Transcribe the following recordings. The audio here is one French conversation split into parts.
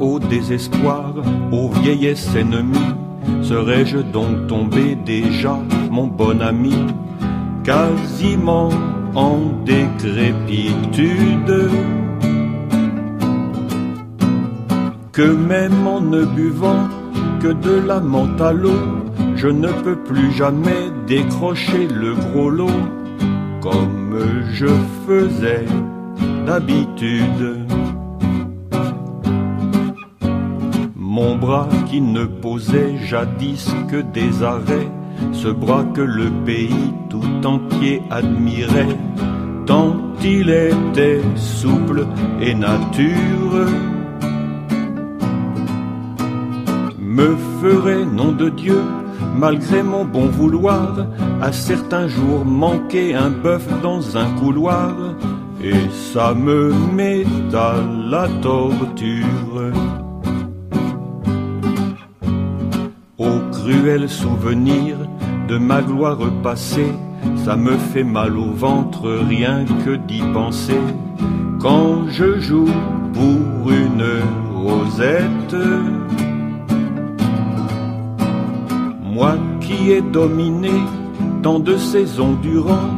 au désespoir, aux vieillesses ennemies, serais-je donc tombé déjà, mon bon ami, quasiment en décrépitude. Que même en ne buvant que de la menthe à l'eau, je ne peux plus jamais décrocher le gros lot comme je faisais d'habitude. Mon bras qui ne posait jadis que des arrêts, ce bras que le pays tout entier admirait, tant il était souple et nature, me ferait, nom de Dieu, malgré mon bon vouloir, à certains jours manquer un bœuf dans un couloir, et ça me met à la torture. Au cruel souvenir de ma gloire passée, ça me fait mal au ventre rien que d'y penser. Quand je joue pour une rosette, moi qui ai dominé tant de saisons durant,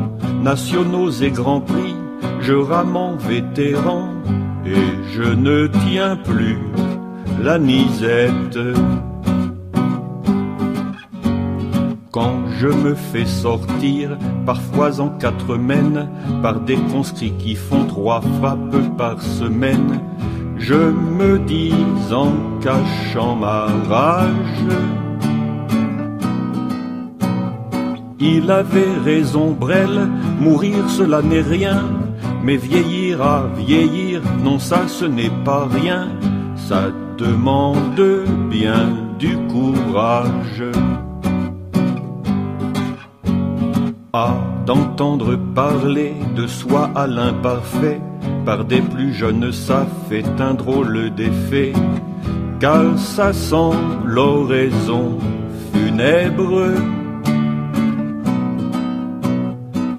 nationaux et grands prix, je rame en vétéran et je ne tiens plus la nisette. Quand je me fais sortir, parfois en quatre mènes, par des conscrits qui font trois frappes par semaine, je me dis en cachant ma rage, Il avait raison, Brel, mourir cela n'est rien, mais vieillir à vieillir, non ça ce n'est pas rien, ça demande bien du courage. D'entendre parler de soi à l'imparfait, par des plus jeunes ça fait un drôle d'effet, car ça sent l'oraison funèbre.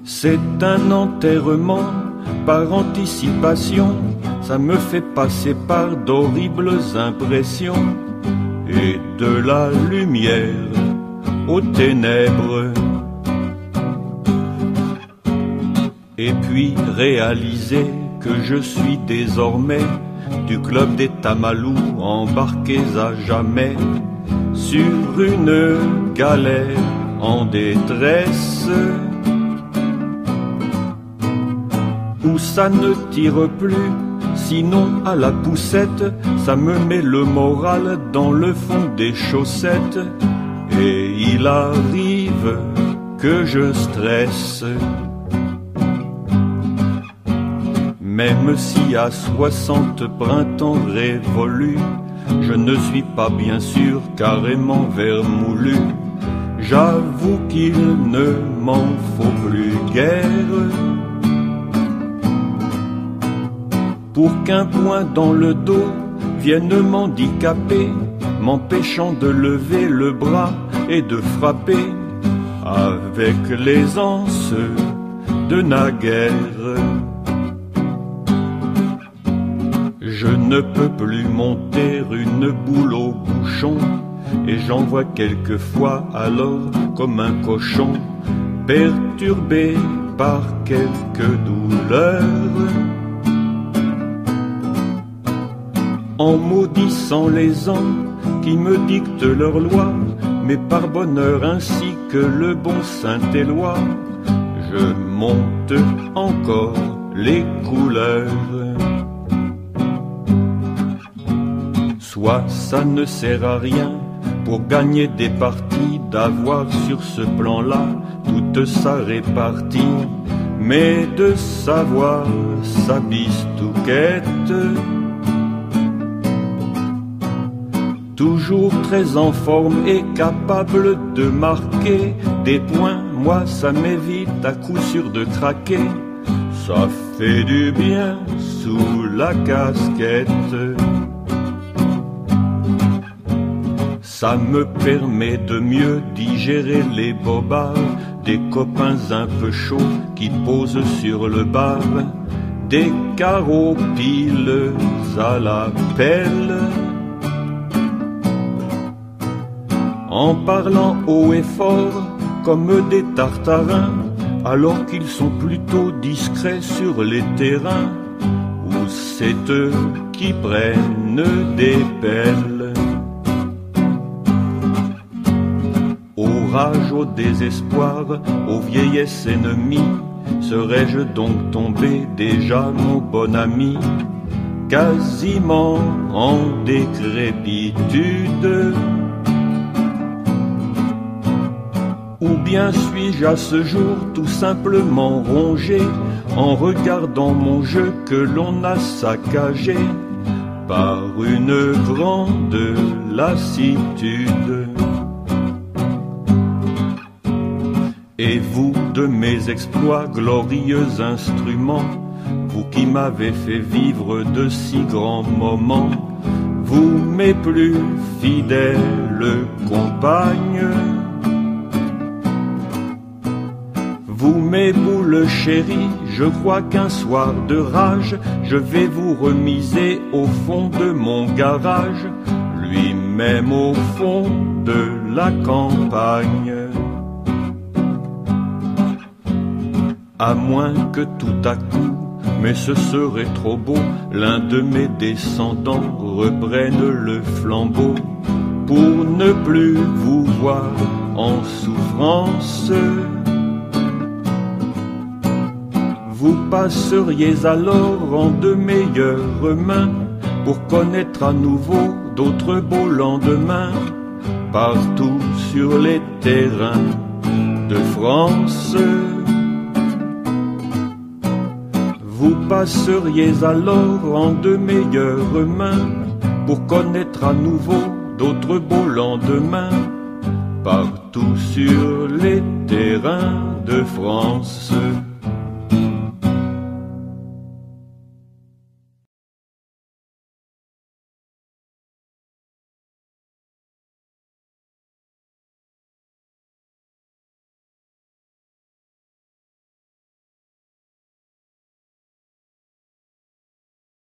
C'est un enterrement par anticipation, ça me fait passer par d'horribles impressions. Et de la lumière aux ténèbres. Et puis réaliser que je suis désormais du club des Tamalous embarqués à jamais sur une galère en détresse. où ça ne tire plus, sinon à la poussette, ça me met le moral dans le fond des chaussettes, et il arrive que je stresse. Même si à soixante printemps révolus, je ne suis pas bien sûr carrément vermoulu. J'avoue qu'il ne m'en faut plus guère pour qu'un point dans le dos vienne m'handicaper, m'empêchant de lever le bras et de frapper avec l'aisance de naguère. Je ne peux plus monter une boule au bouchon, et j'en vois quelquefois alors comme un cochon, perturbé par quelques douleurs. en maudissant les ans qui me dictent leurs lois, mais par bonheur ainsi que le bon Saint-Éloi, je monte encore les couleurs. Soit ça ne sert à rien pour gagner des parties d'avoir sur ce plan-là toute sa répartie, mais de savoir sa bistouquette toujours très en forme et capable de marquer des points, moi ça m'évite à coup sûr de craquer. Ça fait du bien sous la casquette. Ça me permet de mieux digérer les bobards des copains un peu chauds qui posent sur le bar des carreaux à la pelle. En parlant haut et fort comme des tartarins, alors qu'ils sont plutôt discrets sur les terrains, où c'est eux qui prennent des pelles. Au désespoir, aux vieillesses ennemies, serais-je donc tombé déjà, mon bon ami, quasiment en décrépitude. Ou bien suis-je à ce jour tout simplement rongé en regardant mon jeu que l'on a saccagé par une grande lassitude? De mes exploits, glorieux instruments, vous qui m'avez fait vivre de si grands moments, vous mes plus fidèles compagnes, vous mes boules chéries, je crois qu'un soir de rage, je vais vous remiser au fond de mon garage, lui-même au fond de la campagne. À moins que tout à coup, mais ce serait trop beau, l'un de mes descendants reprenne le flambeau pour ne plus vous voir en souffrance. Vous passeriez alors en de meilleures mains pour connaître à nouveau d'autres beaux lendemains partout sur les terrains de France. Vous passeriez alors en de meilleures mains pour connaître à nouveau d'autres beaux lendemains partout sur les terrains de France.